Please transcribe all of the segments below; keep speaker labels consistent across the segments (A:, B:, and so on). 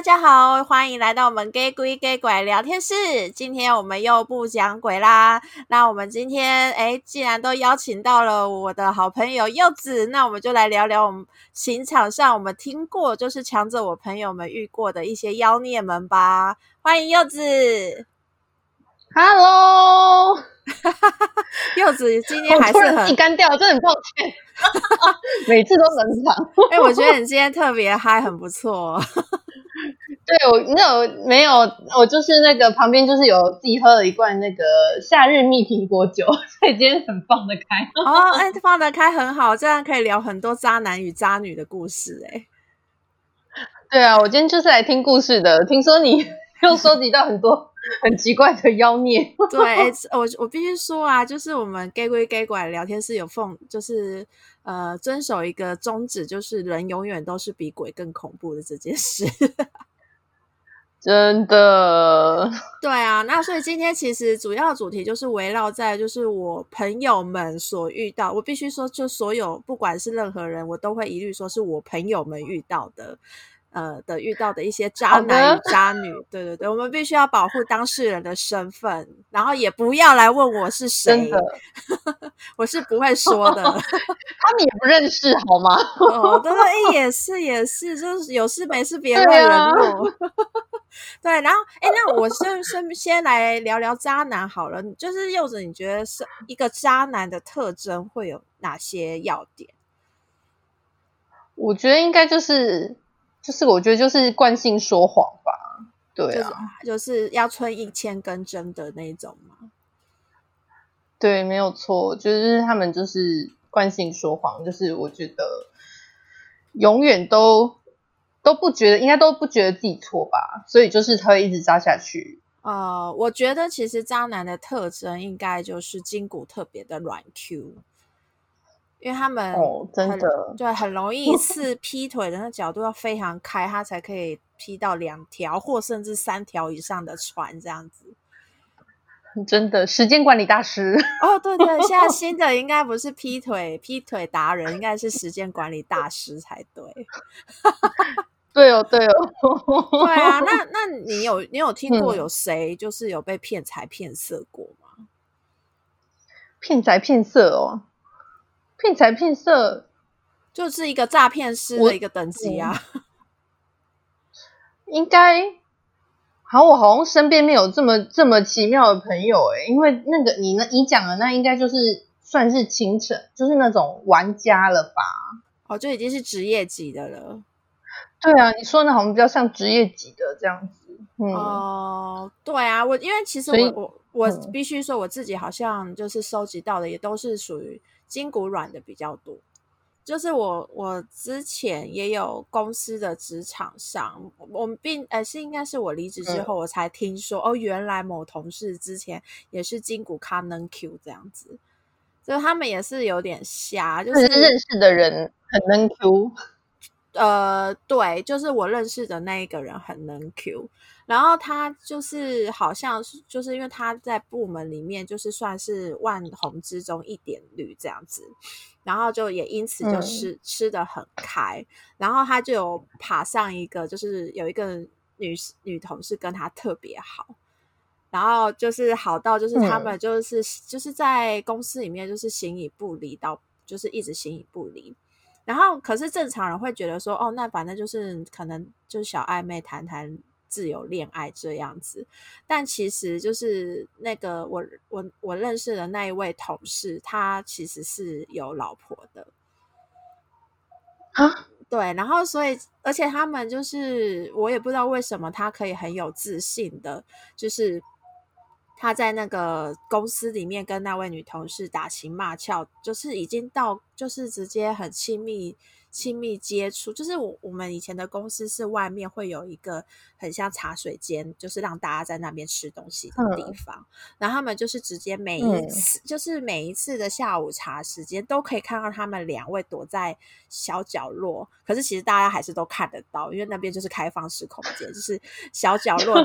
A: 大家好，欢迎来到我们假鬼假怪聊天室。今天我们又不讲鬼啦。那我们今天诶，既然都邀请到了我的好朋友柚子，那我们就来聊聊我们刑场上我们听过，就是强者我朋友们遇过的一些妖孽们吧。欢迎柚子。
B: Hello，
A: 柚子今天还是很
B: 干掉，真的很抱歉。每次都冷场。
A: 哎、欸，我觉得你今天特别嗨，很不错。
B: 对，我没有没有，我就是那个旁边就是有自己喝了一罐那个夏日蜜苹果酒，所以今天很放得开。
A: 哦，哎、欸，放得开很好，这样可以聊很多渣男与渣女的故事。哎，
B: 对啊，我今天就是来听故事的。听说你 又收集到很多。很奇怪的妖孽，
A: 对，我我必须说啊，就是我们假鬼假怪聊天室有奉，就是呃遵守一个宗旨，就是人永远都是比鬼更恐怖的这件事。
B: 真的，
A: 对啊，那所以今天其实主要主题就是围绕在就是我朋友们所遇到，我必须说，就所有不管是任何人，我都会一律说是我朋友们遇到的。呃的遇到的一些渣男与渣女，对对对，我们必须要保护当事人的身份，然后也不要来问我是谁，我是不会说的，他
B: 们也不认识好吗？
A: 哦，对对，也是也是，就是有事没事别问人对，然后哎，那我先先先来聊聊渣男好了，就是柚子，你觉得是一个渣男的特征会有哪些要点？
B: 我觉得应该就是。就是我觉得就是惯性说谎吧，对啊，
A: 就是、就是要吹一千根针的那种嘛。
B: 对，没有错，就是他们就是惯性说谎，就是我觉得永远都都不觉得，应该都不觉得自己错吧，所以就是他会一直扎下去。
A: 呃，我觉得其实渣男的特征应该就是筋骨特别的软 Q。因为他们
B: 哦，真的
A: 对，很容易一次劈腿的那角度要非常开，他才可以劈到两条或甚至三条以上的船这样子。
B: 真的，时间管理大师
A: 哦，对对，现在新的 应该不是劈腿劈腿达人，应该是时间管理大师才对。
B: 对哦，对哦，
A: 对啊，那那你有你有听过有谁就是有被骗财骗色过吗？
B: 骗财骗色哦。骗财骗色
A: 就是一个诈骗师的一个等级啊，
B: 应该好，我好像身边没有这么这么奇妙的朋友诶，因为那个你呢，你讲的那应该就是算是清晨，就是那种玩家了吧？
A: 哦，就已经是职业级的了。
B: 对啊，你说的好像比较像职业级的这样子。嗯，
A: 哦，对啊，我因为其实我我我必须说我自己好像就是收集到的也都是属于。筋骨软的比较多，就是我我之前也有公司的职场上，我们并呃是应该是我离职之后我才听说、嗯、哦，原来某同事之前也是筋骨卡能 Q 这样子，就他们也是有点瞎，就是，是
B: 认识的人很能 Q，
A: 呃，对，就是我认识的那一个人很能 Q。然后他就是好像是，就是因为他在部门里面就是算是万红之中一点绿这样子，然后就也因此就吃、嗯、吃的很开。然后他就有爬上一个，就是有一个女女同事跟他特别好，然后就是好到就是他们就是、嗯、就是在公司里面就是形影不离到，就是一直形影不离。然后可是正常人会觉得说，哦，那反正就是可能就是小暧昧谈谈。自由恋爱这样子，但其实就是那个我我我认识的那一位同事，他其实是有老婆的
B: 啊。
A: 对，然后所以而且他们就是我也不知道为什么他可以很有自信的，就是他在那个公司里面跟那位女同事打情骂俏，就是已经到就是直接很亲密。亲密接触，就是我我们以前的公司是外面会有一个很像茶水间，就是让大家在那边吃东西的地方。嗯、然后他们就是直接每一次，嗯、就是每一次的下午茶时间都可以看到他们两位躲在小角落。可是其实大家还是都看得到，因为那边就是开放式空间，就是小角落。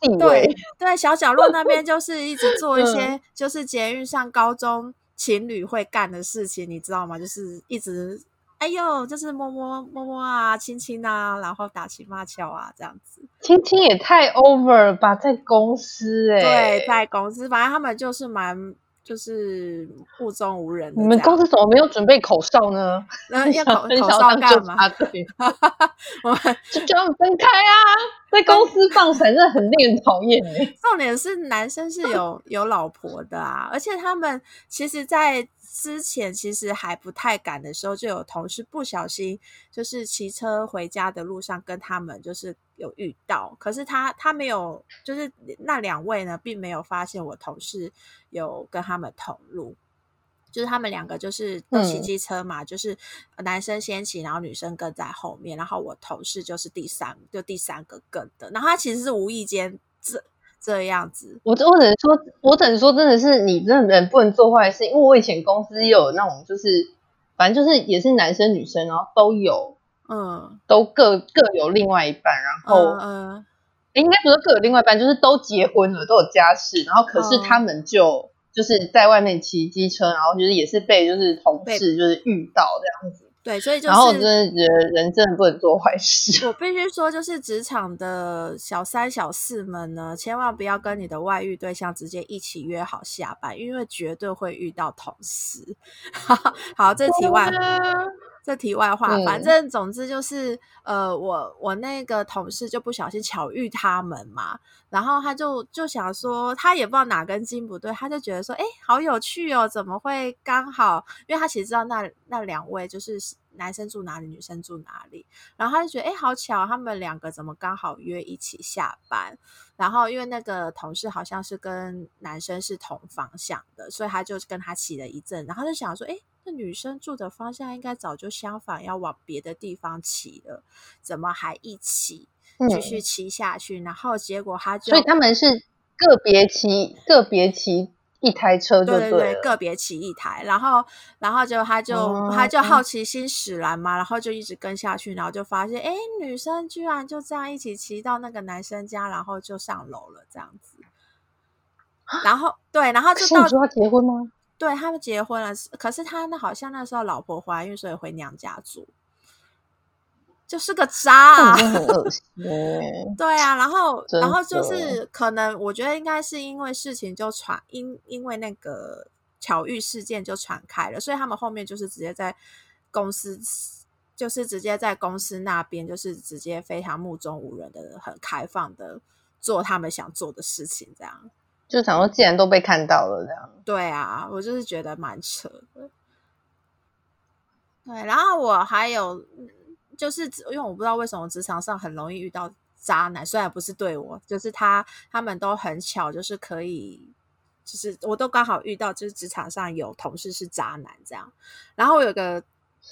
A: 对对，小角落那边就是一直做一些，就是捷运上高中情侣会干的事情，你知道吗？就是一直。哎呦，就是摸摸摸摸啊，亲亲啊，然后打情骂俏啊，这样子。
B: 亲亲也太 over 了吧，在公司哎、
A: 欸。对，在公司，反正他们就是蛮。就是目中无人。
B: 你们公司怎么没有准备口哨呢？
A: 那要 口口哨干嘛？
B: 我们就叫他们分开啊！在公司放闪真的很令人讨厌哎。
A: 重点是男生是有有老婆的啊，而且他们其实，在。之前其实还不太敢的时候，就有同事不小心就是骑车回家的路上跟他们就是有遇到，可是他他没有，就是那两位呢，并没有发现我同事有跟他们同路，就是他们两个就是都骑机车嘛，嗯、就是男生先骑，然后女生跟在后面，然后我同事就是第三，就第三个跟的，然后他其实是无意间这。这样子，
B: 我我只能说，我只能说，真的是你真的人不能做坏事，因为我以前公司有那种，就是反正就是也是男生女生，然后都有，嗯，都各各有另外一半，然后，嗯，嗯应该不是各有另外一半，就是都结婚了，都有家室，然后可是他们就、嗯、就是在外面骑机车，然后就是也是被就是同事就是遇到这样子。
A: 对，所以就是，
B: 然后我真的觉得人真的不能做坏事。
A: 我必须说，就是职场的小三小四们呢，千万不要跟你的外遇对象直接一起约好下班，因为绝对会遇到同事。好，这题外话，这题外话，嗯、反正总之就是，呃，我我那个同事就不小心巧遇他们嘛，然后他就就想说，他也不知道哪根筋不对，他就觉得说，哎，好有趣哦，怎么会刚好？因为他其实知道那那两位就是。男生住哪里，女生住哪里，然后他就觉得，哎，好巧，他们两个怎么刚好约一起下班？然后因为那个同事好像是跟男生是同方向的，所以他就跟他骑了一阵，然后就想说，哎，那女生住的方向应该早就相反，要往别的地方骑了，怎么还一起继续骑下去？嗯、然后结果他就，
B: 所以他们是个别骑，个别骑。一台车就对，
A: 对对对，个别骑一台，然后，然后就他就、哦、他就好奇心使然嘛，然后就一直跟下去，然后就发现，哎，女生居然就这样一起骑到那个男生家，然后就上楼了，这样子。然后对，然后就到
B: 你说他结婚吗？
A: 对，他们结婚了，可是他那好像那时候老婆怀孕，所以回娘家住。就是个渣啊，很恶心。对啊，然后，然后就是可能，我觉得应该是因为事情就传，因因为那个巧遇事件就传开了，所以他们后面就是直接在公司，就是直接在公司那边，就是直接非常目中无人的、很开放的做他们想做的事情，这样。
B: 就想说，既然都被看到了，这样。
A: 对啊，我就是觉得蛮扯的。对，然后我还有。就是因为我不知道为什么职场上很容易遇到渣男，虽然不是对我，就是他他们都很巧，就是可以，就是我都刚好遇到，就是职场上有同事是渣男这样。然后有个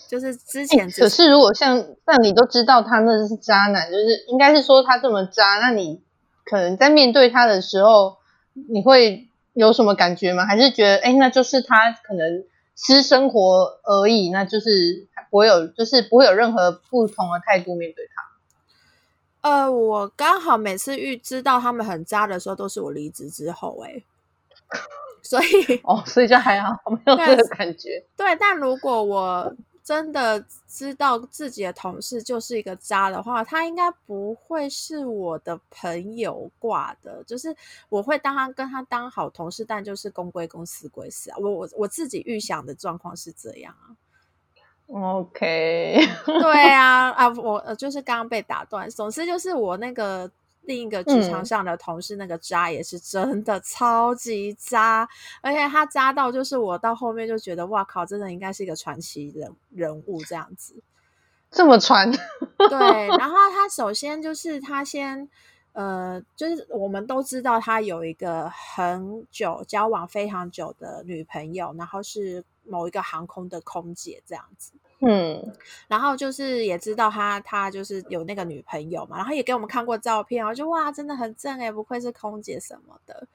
A: 就是之前，
B: 可是如果像像你都知道他那是渣男，就是应该是说他这么渣，那你可能在面对他的时候，你会有什么感觉吗？还是觉得哎，那就是他可能私生活而已，那就是。我有，就是不会有任何不同的态度面对他。
A: 呃，我刚好每次遇知道他们很渣的时候，都是我离职之后、欸，哎，所以
B: 哦，所以就还好，没有这个感觉。
A: 对，但如果我真的知道自己的同事就是一个渣的话，他应该不会是我的朋友挂的。就是我会当他跟他当好同事，但就是公归公，私归私啊。我我我自己预想的状况是这样啊。
B: OK，
A: 对啊，啊，我就是刚刚被打断。总之就是我那个另一个职场上的同事，那个渣也是真的超级渣，嗯、而且他渣到就是我到后面就觉得哇靠，真的应该是一个传奇人人物这样子，
B: 这么传。
A: 对，然后他首先就是他先。呃，就是我们都知道他有一个很久交往非常久的女朋友，然后是某一个航空的空姐这样子。嗯，然后就是也知道他他就是有那个女朋友嘛，然后也给我们看过照片，我就哇，真的很正诶，不愧是空姐什么的。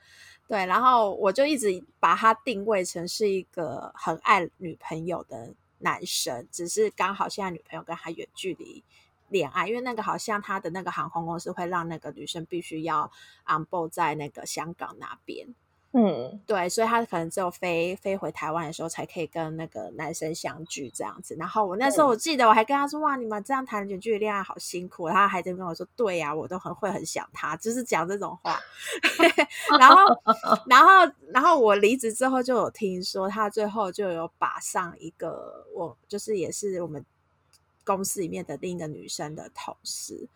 A: 对，然后我就一直把他定位成是一个很爱女朋友的男生，只是刚好现在女朋友跟他远距离。恋爱，因为那个好像他的那个航空公司会让那个女生必须要 on board 在那个香港那边，
B: 嗯，
A: 对，所以他可能只有飞飞回台湾的时候才可以跟那个男生相聚这样子。然后我那时候我记得我还跟他说：“哇，你们这样谈远距离恋爱好辛苦。”他还在跟我说：“对呀、啊，我都很会很想他，就是讲这种话。”然后，然后，然后我离职之后就有听说他最后就有把上一个我就是也是我们公司里面的另一个女生的同事。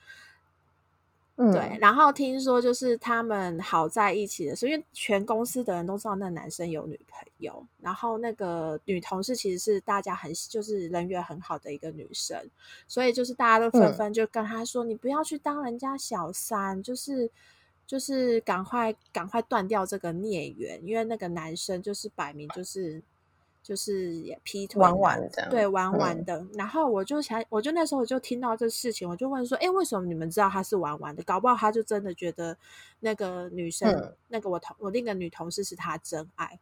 B: 嗯、
A: 对，然后听说就是他们好在一起的时候，因为全公司的人都知道那男生有女朋友，然后那个女同事其实是大家很就是人缘很好的一个女生，所以就是大家都纷纷就跟他说：“嗯、你不要去当人家小三，就是就是赶快赶快断掉这个孽缘，因为那个男生就是摆明就是。”就是也劈腿，
B: 玩玩的，
A: 对，玩玩的。嗯、然后我就想，我就那时候我就听到这事情，我就问说：“哎，为什么你们知道他是玩玩的？搞不好他就真的觉得那个女生，嗯、那个我同我那个女同事是他真爱。”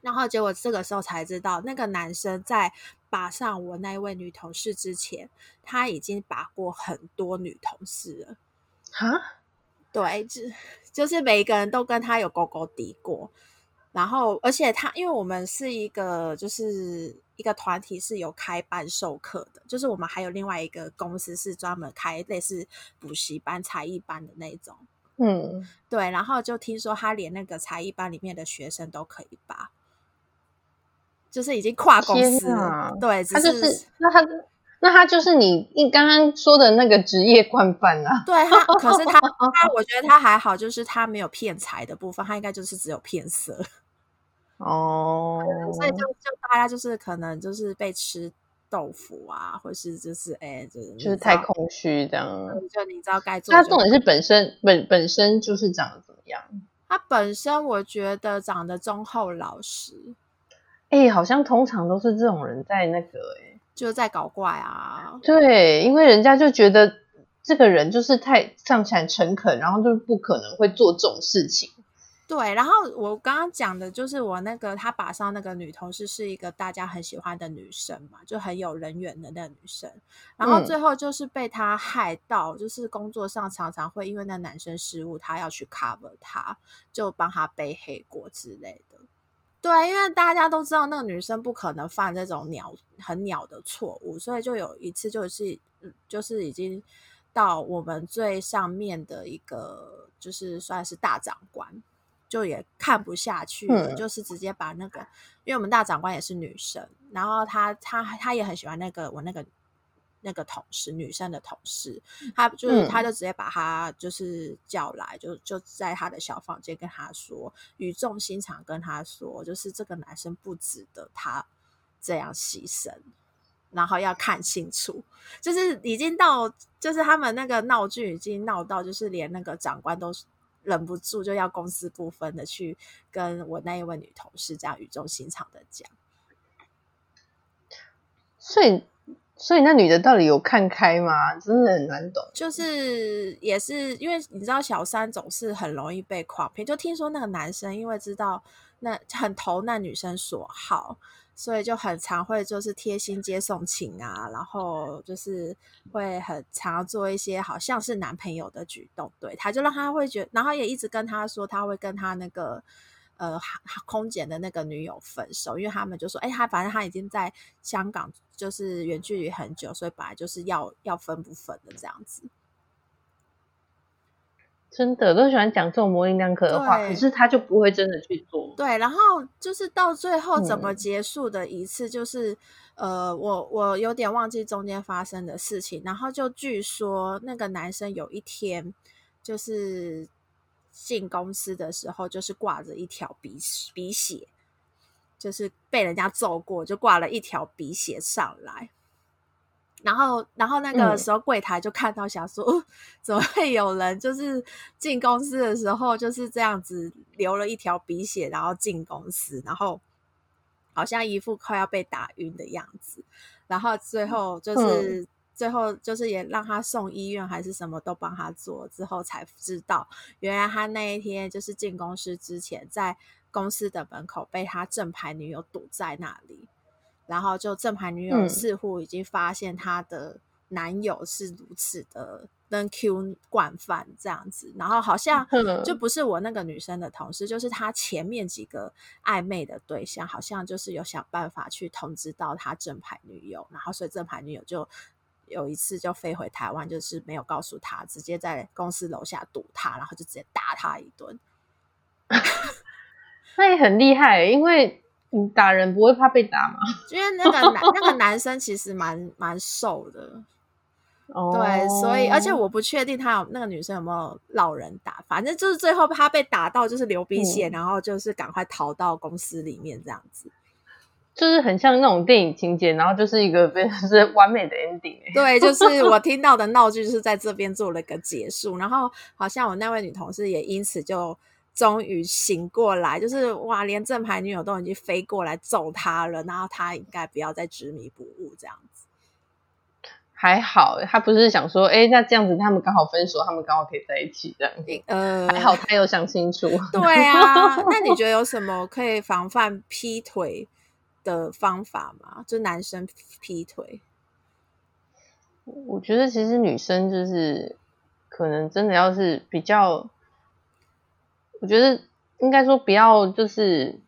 A: 然后结果这个时候才知道，那个男生在把上我那一位女同事之前，他已经把过很多女同事了。
B: 哈？
A: 对，就就是每一个人都跟他有勾勾滴过。然后，而且他，因为我们是一个，就是一个团体，是有开班授课的，就是我们还有另外一个公司是专门开类似补习班、才艺班的那种。
B: 嗯，
A: 对。然后就听说他连那个才艺班里面的学生都可以吧，就是已经跨公司了。啊、对，只是，他就是
B: 那他那他就是你你刚刚说的那个职业惯犯啊。
A: 对他，可是他 他，我觉得他还好，就是他没有骗财的部分，他应该就是只有骗色。
B: 哦，
A: 所以就就大家就是可能就是被吃豆腐啊，或是就是哎，就是
B: 就是太空虚这样。
A: 就你知道该做。
B: 他重点是本身本本身就是长得怎么样？
A: 他本身我觉得长得忠厚老实。
B: 哎，好像通常都是这种人在那个哎，
A: 就是在搞怪啊。
B: 对，因为人家就觉得这个人就是太上起来诚恳，然后就是不可能会做这种事情。
A: 对，然后我刚刚讲的就是我那个他把上那个女同事是一个大家很喜欢的女生嘛，就很有人缘的那个女生，然后最后就是被他害到，嗯、就是工作上常常会因为那男生失误，他要去 cover 他，就帮他背黑锅之类的。对，因为大家都知道那个女生不可能犯这种鸟很鸟的错误，所以就有一次就是就是已经到我们最上面的一个，就是算是大长官。就也看不下去了，嗯、就是直接把那个，因为我们大长官也是女生，然后她她她也很喜欢那个我那个那个同事，女生的同事，她就是她、嗯、就直接把她就是叫来，就就在她的小房间跟她说，语重心长跟她说，就是这个男生不值得她这样牺牲，然后要看清楚，就是已经到，就是他们那个闹剧已经闹到，就是连那个长官都。忍不住就要公私不分的去跟我那一位女同事这样语重心长的讲，
B: 所以所以那女的到底有看开吗？真的很难懂。
A: 就是也是因为你知道小三总是很容易被诓骗，就听说那个男生因为知道那很投那女生所好。所以就很常会就是贴心接送情啊，然后就是会很常做一些好像是男朋友的举动，对，他就让他会觉得，然后也一直跟他说他会跟他那个呃空姐的那个女友分手，因为他们就说，哎，他反正他已经在香港就是远距离很久，所以本来就是要要分不分的这样子。
B: 真的都喜欢讲这种模棱两可的话，可是他就不会真的去做。
A: 对，然后就是到最后怎么结束的一次，就是、嗯、呃，我我有点忘记中间发生的事情。然后就据说那个男生有一天就是进公司的时候，就是挂着一条鼻鼻血，就是被人家揍过，就挂了一条鼻血上来。然后，然后那个时候柜台就看到，想说，嗯、怎么会有人就是进公司的时候就是这样子流了一条鼻血，然后进公司，然后好像一副快要被打晕的样子。然后最后就是、嗯、最后就是也让他送医院，还是什么都帮他做，之后才知道，原来他那一天就是进公司之前，在公司的门口被他正牌女友堵在那里。然后就正牌女友似乎已经发现他的男友是如此的跟 Q 惯犯这样子，然后好像就不是我那个女生的同事，就是他前面几个暧昧的对象，好像就是有想办法去通知到他正牌女友，然后所以正牌女友就有一次就飞回台湾，就是没有告诉他，直接在公司楼下堵他，然后就直接打他一顿。
B: 那也很厉害，因为你打人不会怕被打吗？
A: 因为那个男那个男生其实蛮蛮瘦的。Oh. 对，所以而且我不确定他有那个女生有没有落人打，反正就是最后他被打到就是流鼻血，嗯、然后就是赶快逃到公司里面这样子，
B: 就是很像那种电影情节，然后就是一个非常 是完美的 ending。
A: 对，就 是我听到的闹剧就是在这边做了个结束，然后好像我那位女同事也因此就终于醒过来，就是哇，连正牌女友都已经飞过来揍他了，然后他应该不要再执迷不悟这样子。
B: 还好，他不是想说，哎，那这样子他们刚好分手，他们刚好可以在一起这样子。呃，还好他有想清楚。
A: 对啊，那你觉得有什么可以防范劈腿的方法嘛？就男生劈腿，
B: 我觉得其实女生就是可能真的要是比较，我觉得应该说不要就是。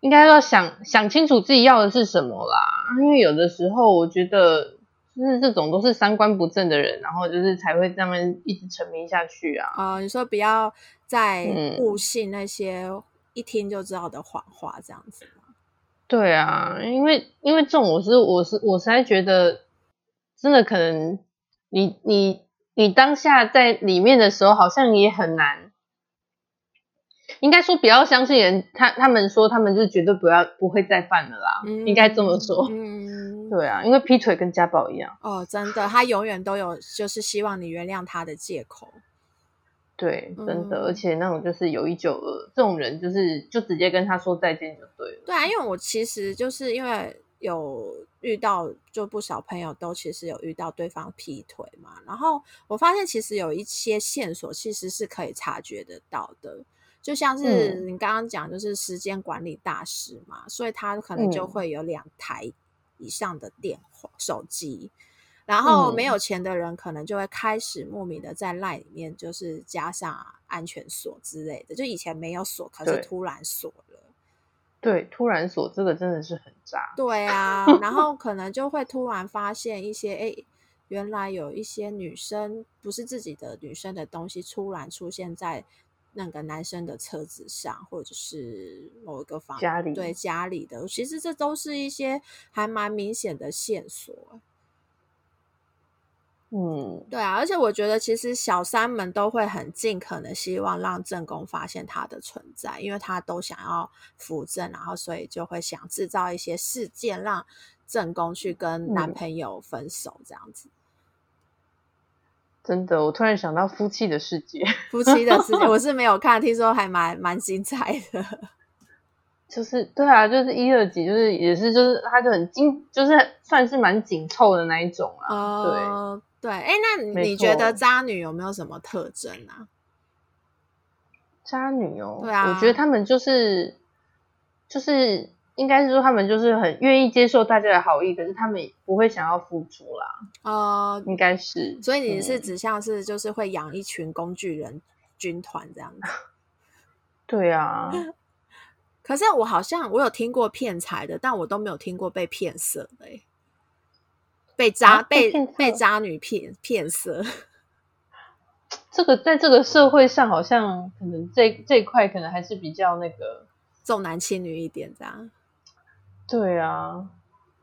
B: 应该要想想清楚自己要的是什么啦，因为有的时候我觉得就是这种都是三观不正的人，然后就是才会这样一直沉迷下去啊。
A: 啊、呃，你说不要再误信那些一听就知道的谎话，这样子
B: 对啊，因为因为这种我是我是我实在觉得真的可能你你你当下在里面的时候好像也很难。应该说不要相信人，他他们说他们是绝对不要不会再犯了啦，嗯、应该这么说。嗯，对啊，因为劈腿跟家暴一样。
A: 哦，真的，他永远都有就是希望你原谅他的借口。
B: 对，真的，嗯、而且那种就是有一九二，这种人就是就直接跟他说再见就对了。
A: 对啊，因为我其实就是因为有遇到，就不少朋友都其实有遇到对方劈腿嘛，然后我发现其实有一些线索其实是可以察觉得到的。就像是你刚刚讲，就是时间管理大师嘛，嗯、所以他可能就会有两台以上的电话、嗯、手机，然后没有钱的人可能就会开始莫名的在 LINE 里面就是加上安全锁之类的，就以前没有锁，可是突然锁了。
B: 对，对，突然锁这个真的是很渣。
A: 对啊，然后可能就会突然发现一些，哎，原来有一些女生不是自己的女生的东西突然出现在。那个男生的车子上，或者是某一个房
B: 家里，
A: 对家里的，其实这都是一些还蛮明显的线索。
B: 嗯，
A: 对啊，而且我觉得其实小三们都会很尽可能希望让正宫发现他的存在，因为他都想要扶正，然后所以就会想制造一些事件，让正宫去跟男朋友分手这样子。嗯
B: 真的，我突然想到夫妻的世界，
A: 夫妻的世界我 是没有看，听说还蛮蛮精彩的。
B: 就是对啊，就是一二集，就是也是就是他就很紧，就是算是蛮紧凑的那一种啊。
A: 呃、对对，哎，那你觉得渣女有没有什么特征啊？
B: 渣女哦，
A: 对啊，
B: 我觉得他们就是就是。应该是说他们就是很愿意接受大家的好意，可是他们不会想要付出啦。哦、呃，应该是。
A: 所以你是指向是就是会养一群工具人军团这样子？
B: 对啊。
A: 可是我好像我有听过骗财的，但我都没有听过被骗色的、欸。被渣、啊、被被，渣女骗骗色。
B: 这个在这个社会上，好像可能这这一块可能还是比较那个
A: 重男轻女一点这样。
B: 对啊，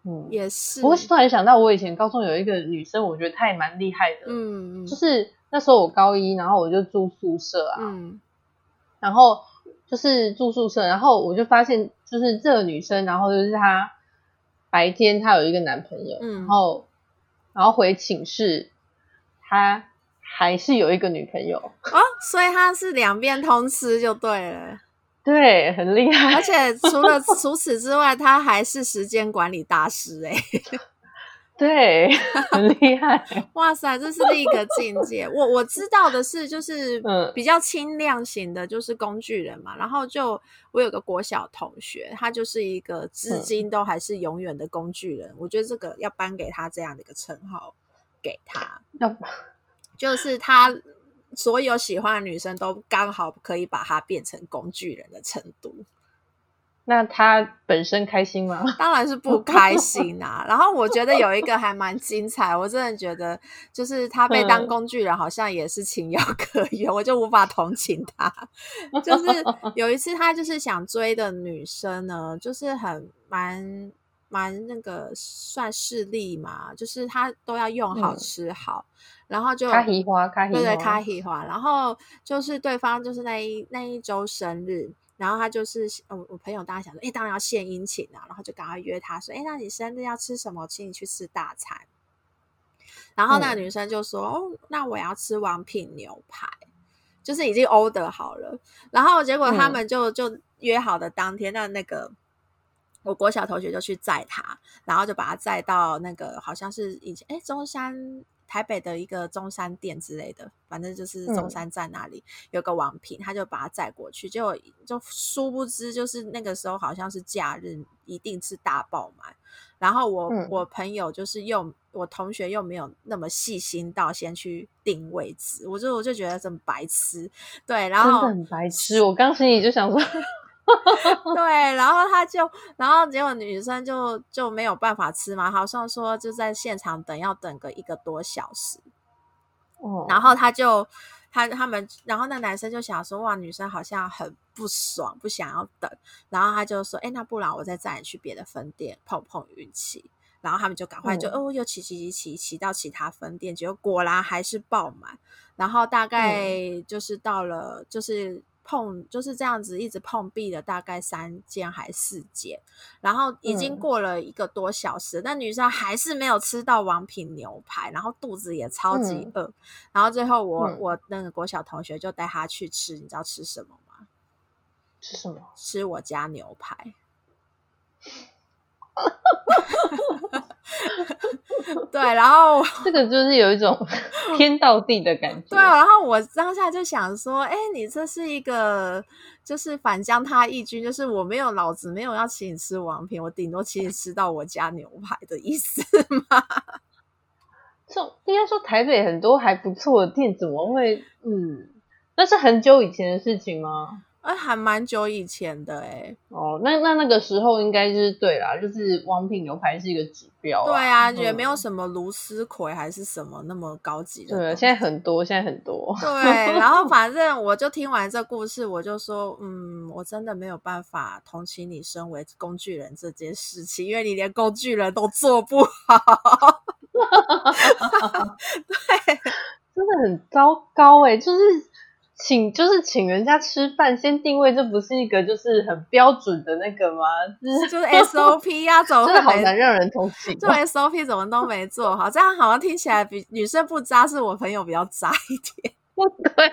B: 嗯，
A: 也是。
B: 不过突然想到，我以前高中有一个女生，我觉得她也蛮厉害的。嗯，就是那时候我高一，然后我就住宿舍啊。嗯。然后就是住宿舍，然后我就发现，就是这个女生，然后就是她白天她有一个男朋友，嗯，然后然后回寝室，她还是有一个女朋友。
A: 哦，所以她是两边通吃就对了。
B: 对，很厉害。
A: 而且除了除此之外，他还是时间管理大师哎。
B: 对，很厉害。
A: 哇塞，这是另一个境界。我我知道的是，就是比较轻量型的，就是工具人嘛。嗯、然后就我有个国小同学，他就是一个至今都还是永远的工具人。嗯、我觉得这个要颁给他这样的一个称号。给他，
B: 要
A: 就是他所有喜欢的女生都刚好可以把他变成工具人的程度。
B: 那他本身开心吗？
A: 当然是不开心啊。然后我觉得有一个还蛮精彩，我真的觉得就是他被当工具人，好像也是情有可原，我就无法同情他。就是有一次他就是想追的女生呢，就是很蛮蛮那个算势利嘛，就是他都要用好吃好，嗯、然后就
B: 卡喜花，卡喜花，
A: 对对，卡喜花。然后就是对方就是那一那一周生日。然后他就是，我我朋友当然想说，哎，当然要献殷勤啊，然后就赶快约他说，哎，那你生日要吃什么？请你去吃大餐。然后那个女生就说，嗯、哦，那我要吃王品牛排，就是已经 order 好了。然后结果他们就、嗯、就约好的当天，那那个我国小同学就去载他，然后就把他载到那个好像是以前哎中山。台北的一个中山店之类的，反正就是中山站那里、嗯、有个王品，他就把他载过去，结果就殊不知，就是那个时候好像是假日，一定是大爆满。然后我、嗯、我朋友就是又我同学又没有那么细心到先去定位置，我就我就觉得这么白痴，对，然后
B: 真的很白痴。我刚心里就想说。
A: 对，然后他就，然后结果女生就就没有办法吃嘛，好像说就在现场等，要等个一个多小时。哦，然后他就他他们，然后那男生就想说，哇，女生好像很不爽，不想要等，然后他就说，哎，那不然我再载你去别的分店碰碰运气。然后他们就赶快就、嗯、哦，又骑骑骑骑骑到其他分店，结果果然还是爆满。然后大概就是到了，就是。碰就是这样子，一直碰壁了大概三间还四间，然后已经过了一个多小时，那、嗯、女生还是没有吃到王品牛排，然后肚子也超级饿，嗯、然后最后我、嗯、我那个国小同学就带她去吃，你知道吃什么吗？
B: 吃什么？
A: 吃我家牛排。对，然后
B: 这个就是有一种 天到地的感觉。
A: 对，然后我当下就想说，哎，你这是一个就是反将他一军，就是我没有老子没有要请你吃王品，我顶多请你吃到我家牛排的意思吗？
B: 这应该说台北很多还不错的店，怎么会？嗯，那是很久以前的事情吗？
A: 哎，还蛮久以前的哎。
B: 哦，那那那个时候应该就是对啦，就是王品牛排是一个指标。
A: 对啊，也没有什么卢丝葵还是什么那么高级的。
B: 对，现在很多，现在很多。
A: 对，然后 反正我就听完这故事，我就说，嗯，我真的没有办法同情你身为工具人这件事情，因为你连工具人都做不好。对，
B: 真的很糟糕哎，就是。请就是请人家吃饭，先定位，这不是一个就是很标准的那个吗？
A: 就是就是 SOP 呀、啊，怎么
B: 真的好难让人同情。
A: 做 SOP 怎么都没做好，这样好像听起来比女生不渣，是我朋友比较渣一点。
B: 不 对。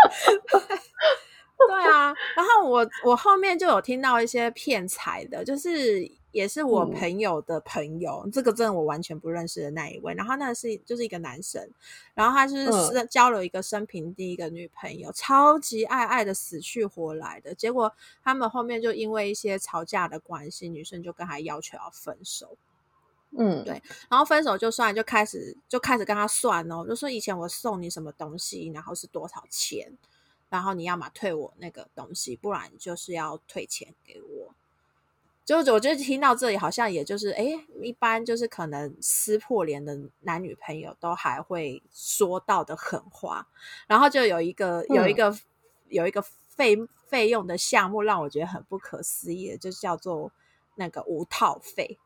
A: 对啊，然后我我后面就有听到一些骗财的，就是也是我朋友的朋友，嗯、这个真的我完全不认识的那一位。然后那是就是一个男生，然后他就是交了一个生平第一个女朋友，嗯、超级爱爱的死去活来的。结果他们后面就因为一些吵架的关系，女生就跟他要求要分手。嗯，对，然后分手就算，就开始就开始跟他算哦，就说以前我送你什么东西，然后是多少钱。然后你要么退我那个东西，不然就是要退钱给我。就我就听到这里，好像也就是，哎，一般就是可能撕破脸的男女朋友都还会说到的狠话。然后就有一个有一个、嗯、有一个费费用的项目，让我觉得很不可思议的，就叫做那个无套费。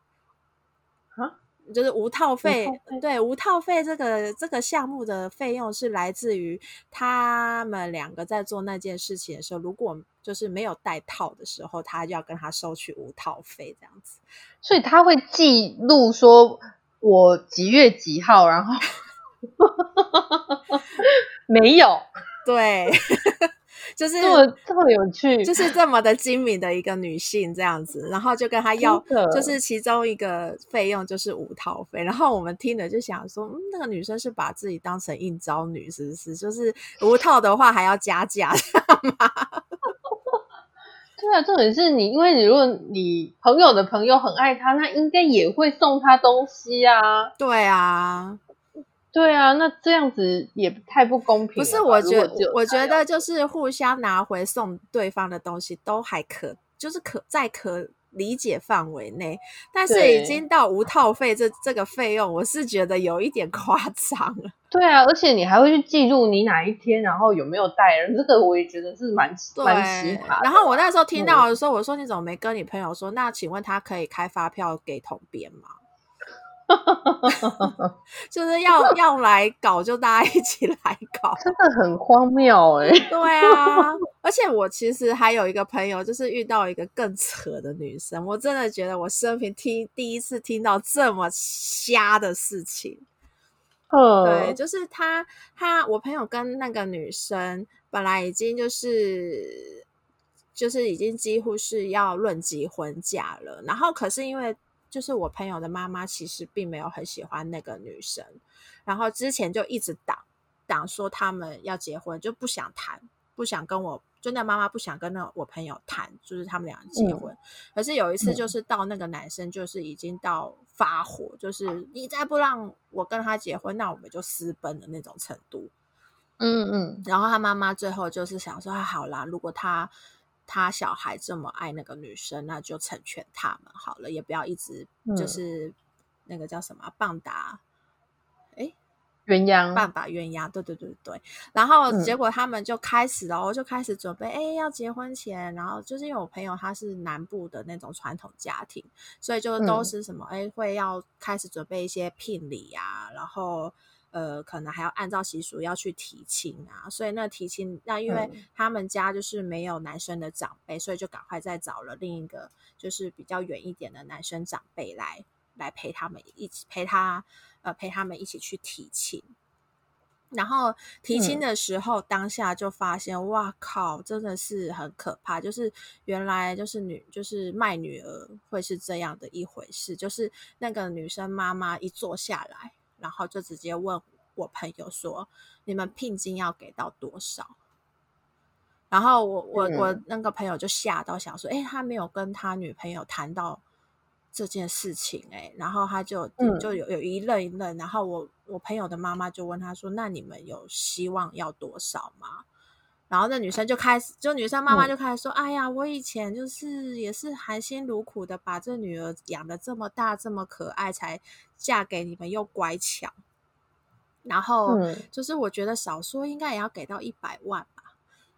A: 啊？就是无套费，无套费对，无套费这个这个项目的费用是来自于他们两个在做那件事情的时候，如果就是没有带套的时候，他就要跟他收取无套费这样子。
B: 所以他会记录说我几月几号，然后 没有，
A: 对。就是
B: 这么这么有趣，
A: 就是这么的精明的一个女性这样子，然后就跟他要，就是其中一个费用就是五套费，然后我们听了就想说，嗯，那个女生是把自己当成应招女，是不是？就是五套的话还要加价，知道吗？
B: 对啊，重点是你，因为你如果你朋友的朋友很爱他，那应该也会送他东西啊。
A: 对啊。
B: 对啊，那这样子也太不公平了。
A: 不是，我觉得，我觉得就是互相拿回送对方的东西都还可，就是可在可理解范围内，但是已经到无套费这这个费用，我是觉得有一点夸张了。
B: 对啊，而且你还会去记录你哪一天，然后有没有带人，这个我也觉得是蛮蛮奇葩。
A: 然后我那时候听到的时候，我说你怎么没跟你朋友说？那请问他可以开发票给同编吗？就是要要来搞，就大家一起来搞，
B: 真的很荒谬哎、欸。
A: 对啊，而且我其实还有一个朋友，就是遇到一个更扯的女生，我真的觉得我生平听第一次听到这么瞎的事情。嗯，对，就是他他我朋友跟那个女生本来已经就是就是已经几乎是要论及婚嫁了，然后可是因为。就是我朋友的妈妈其实并没有很喜欢那个女生，然后之前就一直挡挡说他们要结婚，就不想谈，不想跟我，就那妈妈不想跟那我朋友谈，就是他们俩结婚。嗯、可是有一次，就是到那个男生就是已经到发火，嗯、就是你再不让我跟他结婚，那我们就私奔的那种程度。嗯嗯，然后他妈妈最后就是想说，好啦，如果他。他小孩这么爱那个女生，那就成全他们好了，也不要一直就是、嗯、那个叫什么棒打，哎，
B: 鸳鸯，
A: 棒打鸳鸯，对对对对。然后结果他们就开始了，我、嗯、就开始准备，哎，要结婚前，然后就是因为我朋友他是南部的那种传统家庭，所以就都是什么，哎、嗯，会要开始准备一些聘礼呀、啊，然后。呃，可能还要按照习俗要去提亲啊，所以那提亲，那因为他们家就是没有男生的长辈，嗯、所以就赶快再找了另一个就是比较远一点的男生长辈来来陪他们一起陪他呃陪他们一起去提亲。然后提亲的时候，嗯、当下就发现，哇靠，真的是很可怕，就是原来就是女就是卖女儿会是这样的一回事，就是那个女生妈妈一坐下来。然后就直接问我朋友说：“你们聘金要给到多少？”然后我我我那个朋友就吓到，想说：“哎，他没有跟他女朋友谈到这件事情。”哎，然后他就就有有一愣一愣。然后我我朋友的妈妈就问他说：“那你们有希望要多少吗？”然后那女生就开始，就女生妈妈就开始说：“哎呀，我以前就是也是含辛茹苦的把这女儿养的这么大，这么可爱，才嫁给你们，又乖巧。然后就是我觉得少说应该也要给到一百万吧。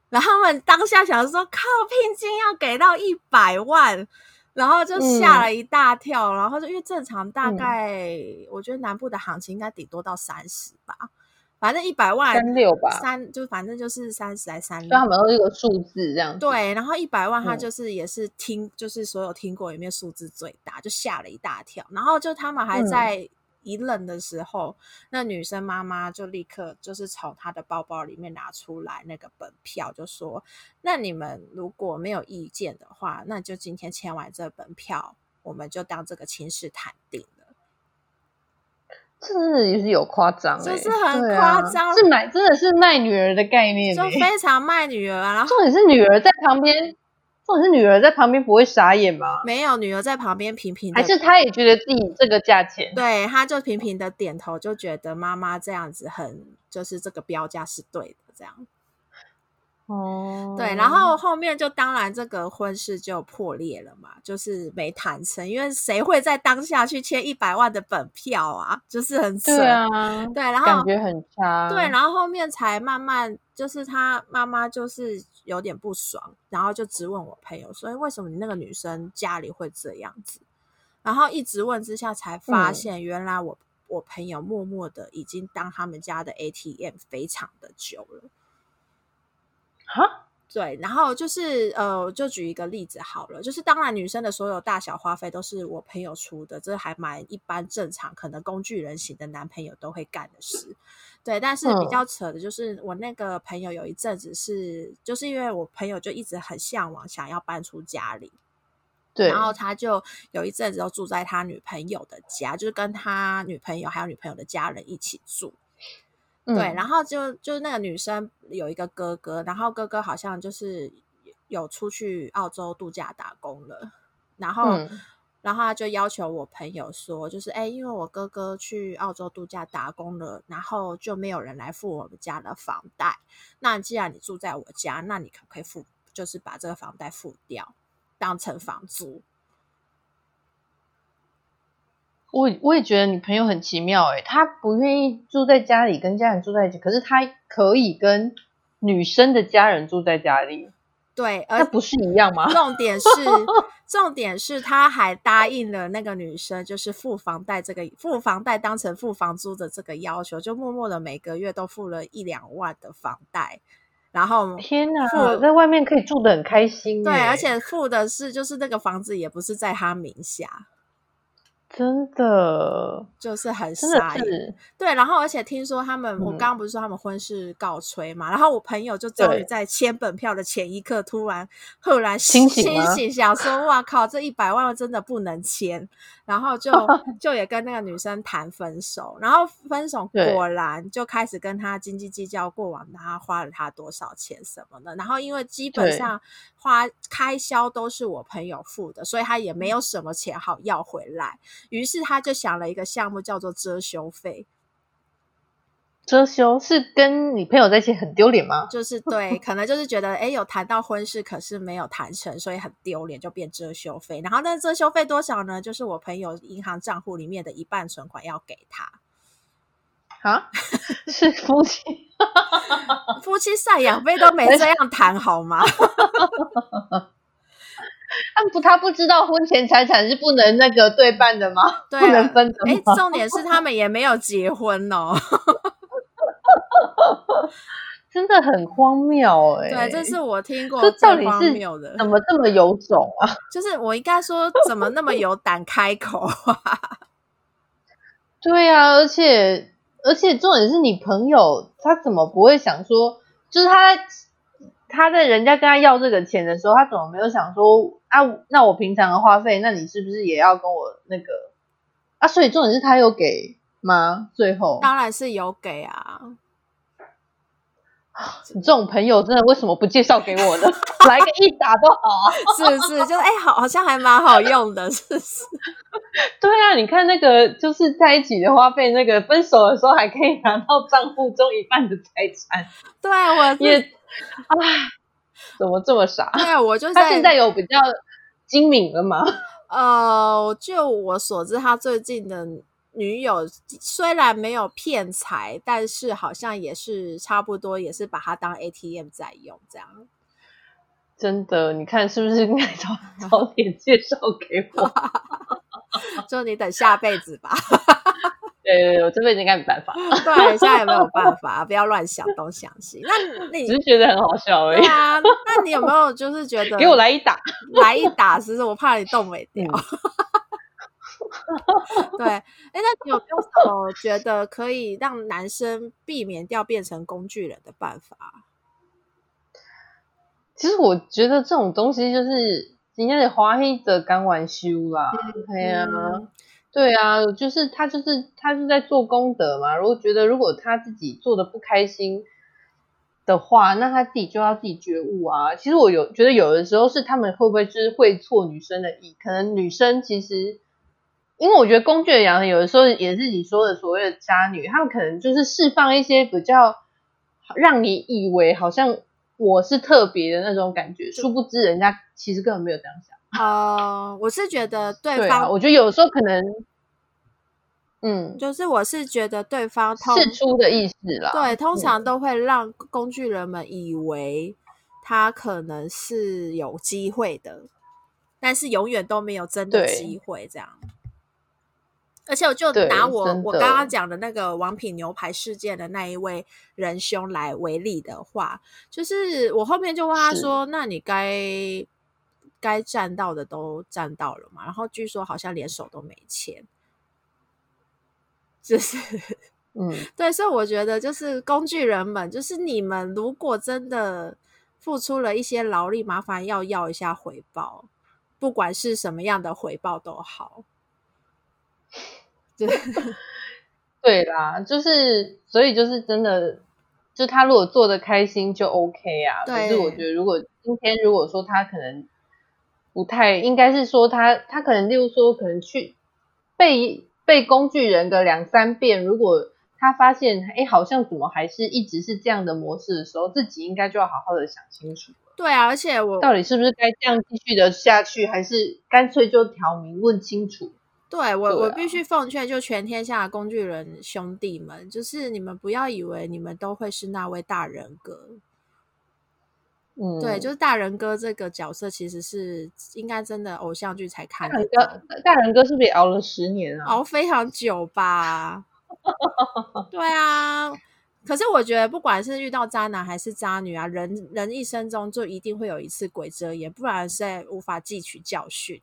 A: 然后他们当下想说，靠，聘金要给到一百万，然后就吓了一大跳。然后就因为正常大概，我觉得南部的行情应该顶多到三十吧。”反正一百万
B: 三六吧，
A: 三就反正就是三十来三六，
B: 他们都是一个数字这样。
A: 对，然后一百万，他就是也是听，嗯、就是所有听过里面数字最大，就吓了一大跳。然后就他们还在一愣的时候，嗯、那女生妈妈就立刻就是从她的包包里面拿出来那个本票，就说：“那你们如果没有意见的话，那就今天签完这本票，我们就当这个亲事谈定。”
B: 这真的也是有夸张，
A: 就是很夸张，
B: 是买真的是卖女儿的概念，
A: 就非常卖女儿啊。然后
B: 重点是女儿在旁边，重点是女儿在旁边不会傻眼吗？
A: 没有，女儿在旁边频频，
B: 还是她也觉得自己这个价钱，
A: 对，她就频频的点头，就觉得妈妈这样子很，就是这个标价是对的，这样。哦，对，然后后面就当然这个婚事就破裂了嘛，就是没谈成，因为谁会在当下去签一百万的本票啊？就是很扯，对
B: 啊，
A: 对，然后
B: 感觉很差，
A: 对，然后后面才慢慢就是他妈妈就是有点不爽，然后就质问我朋友所以，为什么你那个女生家里会这样子？然后一直问之下才发现，原来我、嗯、我朋友默默的已经当他们家的 ATM 非常的久了。
B: 哈，
A: 对，然后就是呃，就举一个例子好了，就是当然女生的所有大小花费都是我朋友出的，这还蛮一般正常，可能工具人型的男朋友都会干的事。对，但是比较扯的就是我那个朋友有一阵子是，就是因为我朋友就一直很向往想要搬出家里，
B: 对，
A: 然后他就有一阵子都住在他女朋友的家，就是跟他女朋友还有女朋友的家人一起住。对，然后就就是那个女生有一个哥哥，然后哥哥好像就是有出去澳洲度假打工了，然后然后他就要求我朋友说，就是哎，因为我哥哥去澳洲度假打工了，然后就没有人来付我们家的房贷。那既然你住在我家，那你可不可以付，就是把这个房贷付掉，当成房租？
B: 我我也觉得你朋友很奇妙哎，他不愿意住在家里跟家人住在一起，可是他可以跟女生的家人住在家里。
A: 对，
B: 那不是一样吗？
A: 重点是，重点是他还答应了那个女生，就是付房贷这个付房贷当成付房租的这个要求，就默默的每个月都付了一两万的房贷。然后
B: 天哪，付在外面可以住的很开心。
A: 对，而且付的是就是那个房子也不是在他名下。
B: 真的
A: 就是很傻眼，对。然后，而且听说他们，嗯、我刚刚不是说他们婚事告吹嘛？然后我朋友就终于在签本票的前一刻，突然赫然清醒，清醒想说：“哇靠，这一百万真的不能签。”然后就 就也跟那个女生谈分手，然后分手果然就开始跟他斤斤计较过往他花了他多少钱什么的。然后因为基本上花开销都是我朋友付的，所以他也没有什么钱好要回来。于是他就想了一个项目，叫做遮羞费。
B: 遮羞是跟你朋友在一起很丢脸吗？
A: 就是 对，可能就是觉得，哎，有谈到婚事，可是没有谈成，所以很丢脸，就变遮羞费。然后那遮羞费多少呢？就是我朋友银行账户里面的一半存款要给他。
B: 啊？是夫妻？
A: 夫妻赡养费都没这样谈好吗？
B: 他不，他不知道婚前财产是不能那个对半的吗？
A: 对啊、
B: 不能分的吗？
A: 哎，重点是他们也没有结婚哦，
B: 真的很荒谬哎、
A: 欸。对，这是我听过最荒谬的。
B: 怎么这么有种啊？
A: 就是我应该说，怎么那么有胆开口啊？
B: 对啊，而且而且重点是你朋友，他怎么不会想说，就是他在。他在人家跟他要这个钱的时候，他怎么没有想说啊？那我平常的花费，那你是不是也要跟我那个啊？所以重点是他有给吗？最后
A: 当然是有给啊！
B: 你 这种朋友真的为什么不介绍给我呢？来个一打都好啊！
A: 是不是？就是哎、欸，好，好像还蛮好用的，是不是？
B: 对啊，你看那个就是在一起的花费，那个分手的时候还可以拿到账户中一半的财产。
A: 对，我也。
B: 啊，怎么这么傻？
A: 对，我就是
B: 他现在有比较精明了吗？
A: 呃，就我所知，他最近的女友虽然没有骗财，但是好像也是差不多，也是把他当 ATM 在用，这样。
B: 真的，你看是不是应该早 早点介绍给我？
A: 就你等下辈子吧。
B: 对对对，我这辈子应该没办法。
A: 对，现在也没有办法，不要乱想东想西。那 你
B: 只是觉得很好笑而已。
A: 对啊，那你有没有就是觉得 给
B: 我来一打，
A: 来一打，是不是？我怕你动没掉。嗯、对，哎，那你有没有什么觉得可以让男生避免掉变成工具人的办法？
B: 其实我觉得这种东西就是今天的花黑的刚完修啦。对呀。嗯对啊，就是他，就是他是在做功德嘛。如果觉得如果他自己做的不开心的话，那他自己就要自己觉悟啊。其实我有觉得有的时候是他们会不会就是会错女生的意？可能女生其实，因为我觉得工具人养成有的时候也是你说的所谓的渣女，他们可能就是释放一些比较让你以为好像我是特别的那种感觉，殊不知人家其实根本没有这样想。
A: 呃，uh, 我是觉得对方，
B: 对啊，我觉得有时候可能，嗯，
A: 就是我是觉得对方
B: 释出的意思啦，
A: 对，通常都会让工具人们以为他可能是有机会的，但是永远都没有真的机会这样。而且我就拿我我刚刚讲的那个王品牛排事件的那一位仁兄来为例的话，就是我后面就问他说：“那你该？”该占到的都占到了嘛，然后据说好像连手都没牵，就是，嗯，对，所以我觉得就是工具人们，就是你们如果真的付出了一些劳力，麻烦要要一下回报，不管是什么样的回报都好。对，
B: 对啦，就是所以就是真的，就他如果做的开心就 OK 啊。对，可是我觉得如果今天如果说他可能。不太应该是说他他可能例如说可能去被被工具人个两三遍，如果他发现哎好像怎么还是一直是这样的模式的时候，自己应该就要好好的想清楚。
A: 对啊，而且我
B: 到底是不是该这样继续的下去，还是干脆就挑明问清楚？
A: 对我，对啊、我必须奉劝，就全天下的工具人兄弟们，就是你们不要以为你们都会是那位大人哥。嗯，对，就是大人哥这个角色，其实是应该真的偶像剧才看的。
B: 大人哥是不是也熬了十年啊？
A: 熬非常久吧？对啊。可是我觉得，不管是遇到渣男还是渣女啊，人人一生中就一定会有一次鬼遮眼，不然是无法汲取教训。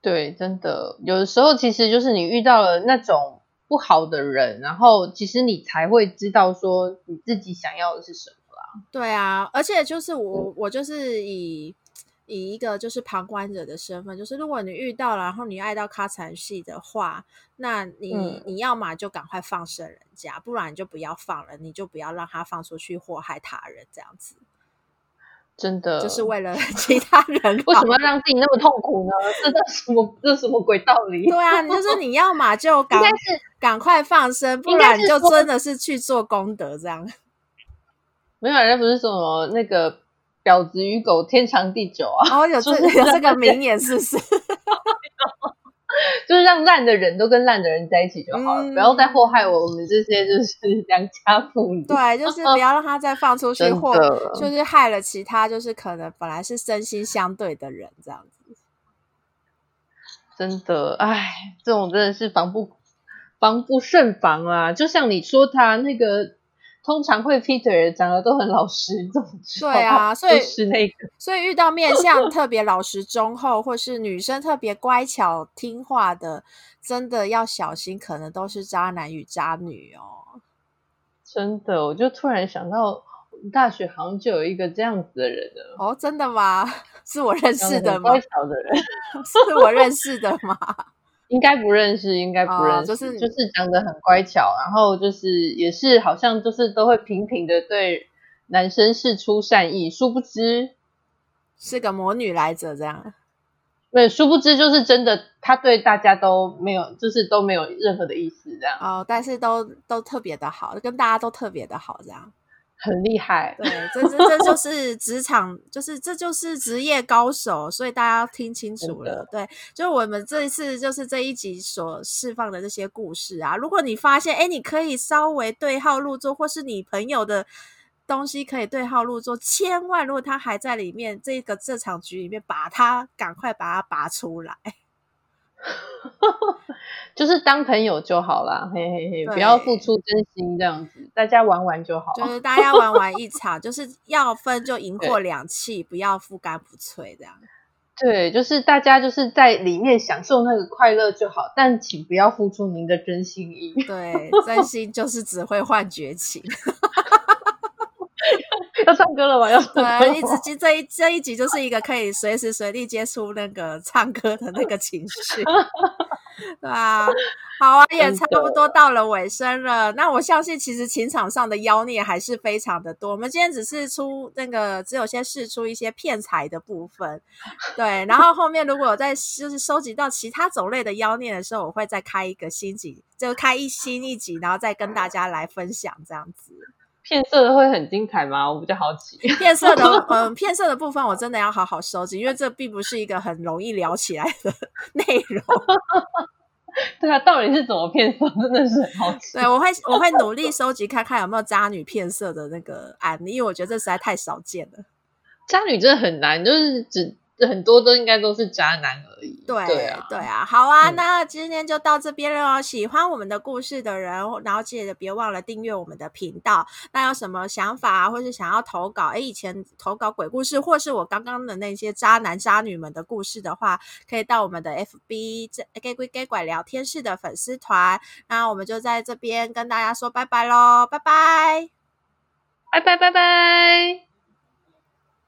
B: 对，真的，有的时候其实就是你遇到了那种不好的人，然后其实你才会知道说你自己想要的是什么啦。
A: 对啊，而且就是我，我就是以。以一个就是旁观者的身份，就是如果你遇到了，然后你爱到卡惨戏的话，那你、嗯、你要嘛就赶快放生人家，不然你就不要放了，你就不要让他放出去祸害他人，这样子。
B: 真的，
A: 就是为了其他人，
B: 为什么要让自己那么痛苦呢？这这什么这什么鬼道理？
A: 对啊，就是你要嘛就 赶赶快放生，不然就真的是去做功德这样。
B: 没有人不是说什么那个。婊子与狗，天长地久啊！
A: 哦，有这有这个名言，是不是？
B: 就是让烂的人都跟烂的人在一起就好了，嗯、不要再祸害我们这些就是良家妇女。
A: 对，就是 不要让他再放出去祸，就是害了其他，就是可能本来是身心相对的人，这样子。
B: 真的，哎，这种真的是防不防不胜防啊！就像你说他那个。通常会劈腿的长得都很老实，这种
A: 对啊，所以
B: 是那个，
A: 所以遇到面相特别老实忠厚，或是女生特别乖巧听话的，真的要小心，可能都是渣男与渣女哦。
B: 真的，我就突然想到，大学好像就有一个这样子的人了。
A: 哦，真的吗？是我认识的吗？
B: 乖巧的人，
A: 是我认识的吗？
B: 应该不认识，应该不认识，哦、就是就是长得很乖巧，然后就是也是好像就是都会频频的对男生释出善意，殊不知
A: 是个魔女来着，这样。
B: 对，殊不知就是真的，他对大家都没有，就是都没有任何的意思，这样。
A: 哦，但是都都特别的好，跟大家都特别的好，这样。
B: 很厉害，
A: 对，这这这就是职场，就是这就是职业高手，所以大家要听清楚了。对，就我们这一次就是这一集所释放的这些故事啊，如果你发现，哎，你可以稍微对号入座，或是你朋友的东西可以对号入座，千万如果他还在里面，这个这场局里面，把他赶快把他拔出来。
B: 就是当朋友就好啦，嘿嘿嘿，不要付出真心这样子，大家玩玩就好。
A: 就是大家玩玩一场，就是要分就赢过两气，不要不干不脆这样。
B: 对，就是大家就是在里面享受那个快乐就好，但请不要付出您的真心意。
A: 对，真心就是只会换绝情。
B: 要唱歌了吗？要 唱歌
A: 对，一直这一这一集就是一个可以随时随地接触那个唱歌的那个情绪。对啊，好啊，也差不多到了尾声了。那我相信，其实情场上的妖孽还是非常的多。我们今天只是出那个，只有先试出一些骗财的部分，对。然后后面如果有再就是收集到其他种类的妖孽的时候，我会再开一个新集，就开一新一集，然后再跟大家来分享这样子。
B: 骗色的会很精彩吗？我比较好奇。
A: 骗色的，嗯，骗色的部分我真的要好好收集，因为这并不是一个很容易聊起来的 内容。
B: 对啊，到底是怎么骗色？真的是很好奇。
A: 对，我会我会努力收集看看有没有渣女骗色的那个案例，因为我觉得这实在太少见了。
B: 渣女真的很难，就是只。很多都应该都是渣男而已。
A: 对对啊，对啊，好啊，嗯、那今天就到这边了哦。喜欢我们的故事的人，然后记得别忘了订阅我们的频道。那有什么想法或是想要投稿？哎，以前投稿鬼故事，或是我刚刚的那些渣男渣女们的故事的话，可以到我们的 FB 这 Gay 鬼 Gay 拐聊天室的粉丝团。那我们就在这边跟大家说拜拜喽，拜拜，
B: 拜拜拜拜。